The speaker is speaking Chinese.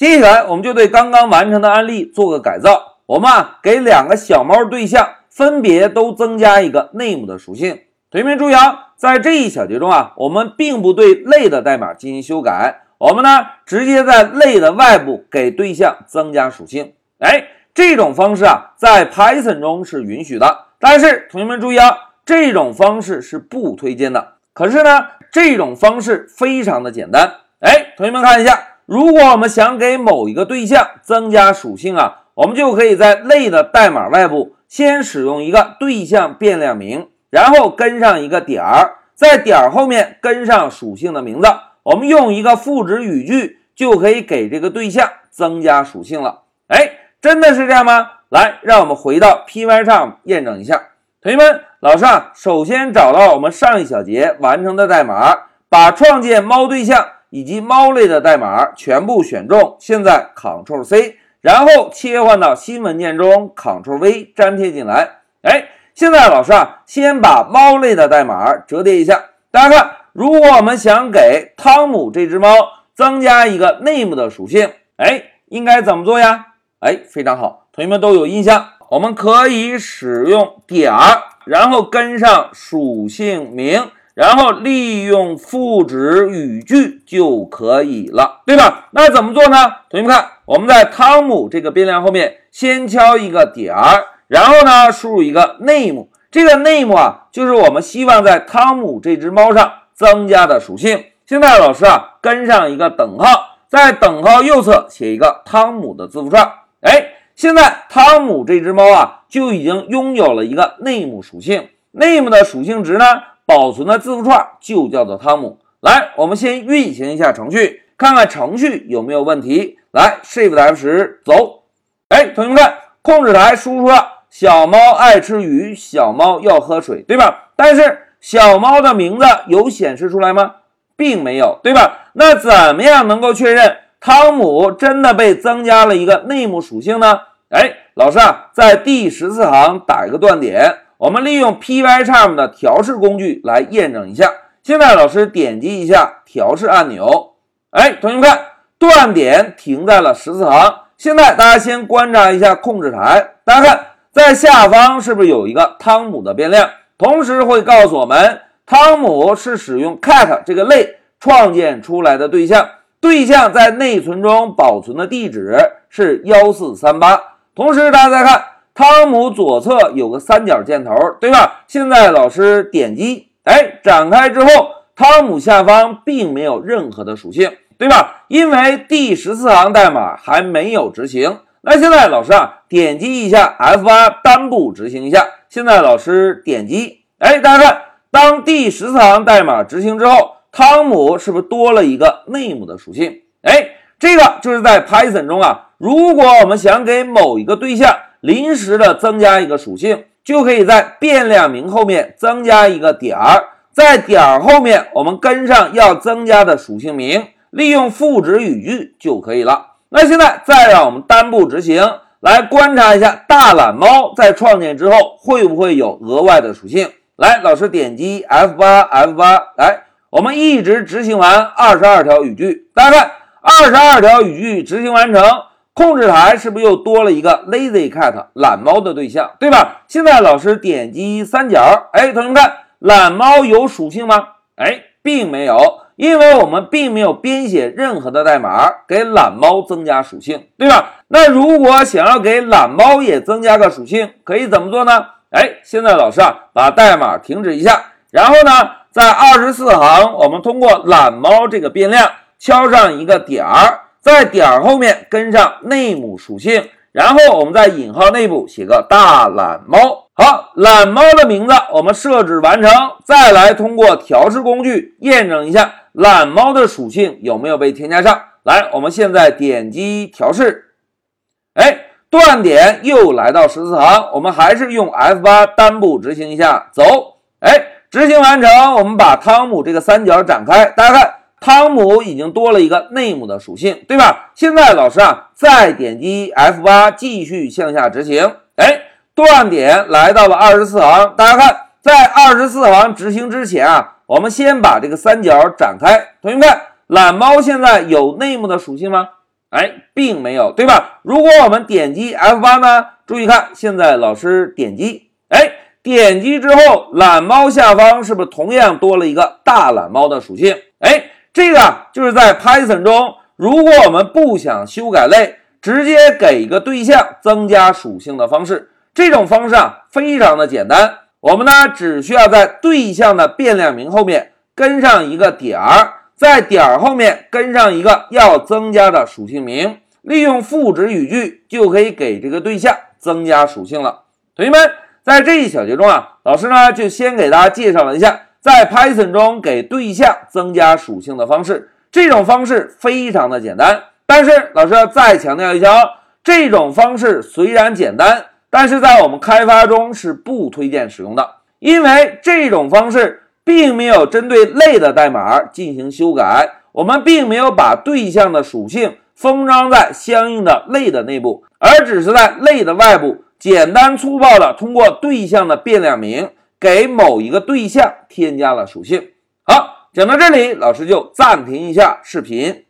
接下来，我们就对刚刚完成的案例做个改造。我们啊，给两个小猫对象分别都增加一个 name 的属性。同学们注意啊，在这一小节中啊，我们并不对类的代码进行修改，我们呢直接在类的外部给对象增加属性。哎，这种方式啊，在 Python 中是允许的，但是同学们注意啊，这种方式是不推荐的。可是呢，这种方式非常的简单。哎，同学们看一下，如果我们想给某一个对象增加属性啊，我们就可以在类的代码外部先使用一个对象变量名。然后跟上一个点儿，在点儿后面跟上属性的名字，我们用一个赋值语句就可以给这个对象增加属性了。哎，真的是这样吗？来，让我们回到 Py 上验证一下。同学们，老师啊，首先找到我们上一小节完成的代码，把创建猫对象以及猫类的代码全部选中。现在 Ctrl C，然后切换到新文件中，Ctrl V 粘贴进来。哎。现在老师啊，先把猫类的代码折叠一下。大家看，如果我们想给汤姆这只猫增加一个 name 的属性，哎，应该怎么做呀？哎，非常好，同学们都有印象。我们可以使用点儿，然后跟上属性名，然后利用赋值语句就可以了，对吧？那怎么做呢？同学们看，我们在汤姆这个变量后面先敲一个点儿。然后呢，输入一个 name，这个 name 啊，就是我们希望在汤姆这只猫上增加的属性。现在老师啊，跟上一个等号，在等号右侧写一个汤姆的字符串。哎，现在汤姆这只猫啊，就已经拥有了一个 name 属性。name 的属性值呢，保存的字符串就叫做汤姆。来，我们先运行一下程序，看看程序有没有问题。来，Shift F10 走。哎，同学们，控制台输出了。小猫爱吃鱼，小猫要喝水，对吧？但是小猫的名字有显示出来吗？并没有，对吧？那怎么样能够确认汤姆真的被增加了一个 name 属性呢？哎，老师啊，在第十四行打一个断点，我们利用 Pycharm 的调试工具来验证一下。现在老师点击一下调试按钮，哎，同学们看，断点停在了十四行。现在大家先观察一下控制台，大家看。在下方是不是有一个汤姆的变量？同时会告诉我们，汤姆是使用 cat 这个类创建出来的对象，对象在内存中保存的地址是幺四三八。同时，大家再看汤姆左侧有个三角箭头，对吧？现在老师点击，哎，展开之后，汤姆下方并没有任何的属性，对吧？因为第十四行代码还没有执行。那现在老师啊，点击一下 F8 单步执行一下。现在老师点击，哎，大家看，当第十四行代码执行之后，汤姆是不是多了一个 name 的属性？哎，这个就是在 Python 中啊，如果我们想给某一个对象临时的增加一个属性，就可以在变量名后面增加一个点儿，在点儿后面我们跟上要增加的属性名，利用赋值语句就可以了。那现在再让我们单步执行，来观察一下大懒猫在创建之后会不会有额外的属性。来，老师点击 F 八 F 八，来，我们一直执行完二十二条语句。大家看，二十二条语句执行完成，控制台是不是又多了一个 Lazy Cat 懒猫的对象，对吧？现在老师点击三角，哎，同学们看，懒猫有属性吗？哎，并没有。因为我们并没有编写任何的代码给懒猫增加属性，对吧？那如果想要给懒猫也增加个属性，可以怎么做呢？哎，现在老师啊，把代码停止一下，然后呢，在二十四行，我们通过懒猫这个变量敲上一个点儿，在点儿后面跟上 name 属性，然后我们在引号内部写个大懒猫。好，懒猫的名字我们设置完成，再来通过调试工具验证一下。懒猫的属性有没有被添加上来？我们现在点击调试，哎，断点又来到十四行，我们还是用 F 八单步执行一下，走，哎，执行完成，我们把汤姆这个三角展开，大家看，汤姆已经多了一个 name 的属性，对吧？现在老师啊，再点击 F 八继续向下执行，哎，断点来到了二十四行，大家看，在二十四行执行之前啊。我们先把这个三角展开，同学们，懒猫现在有 name 的属性吗？哎，并没有，对吧？如果我们点击 F8 呢？注意看，现在老师点击，哎，点击之后，懒猫下方是不是同样多了一个大懒猫的属性？哎，这个就是在 Python 中，如果我们不想修改类，直接给一个对象增加属性的方式。这种方式啊，非常的简单。我们呢，只需要在对象的变量名后面跟上一个点儿。在点儿后面跟上一个要增加的属性名，利用赋值语句就可以给这个对象增加属性了。同学们，在这一小节中啊，老师呢就先给大家介绍了一下在 Python 中给对象增加属性的方式。这种方式非常的简单，但是老师要再强调一下哦，这种方式虽然简单，但是在我们开发中是不推荐使用的，因为这种方式。并没有针对类的代码进行修改，我们并没有把对象的属性封装在相应的类的内部，而只是在类的外部简单粗暴的通过对象的变量名给某一个对象添加了属性。好，讲到这里，老师就暂停一下视频。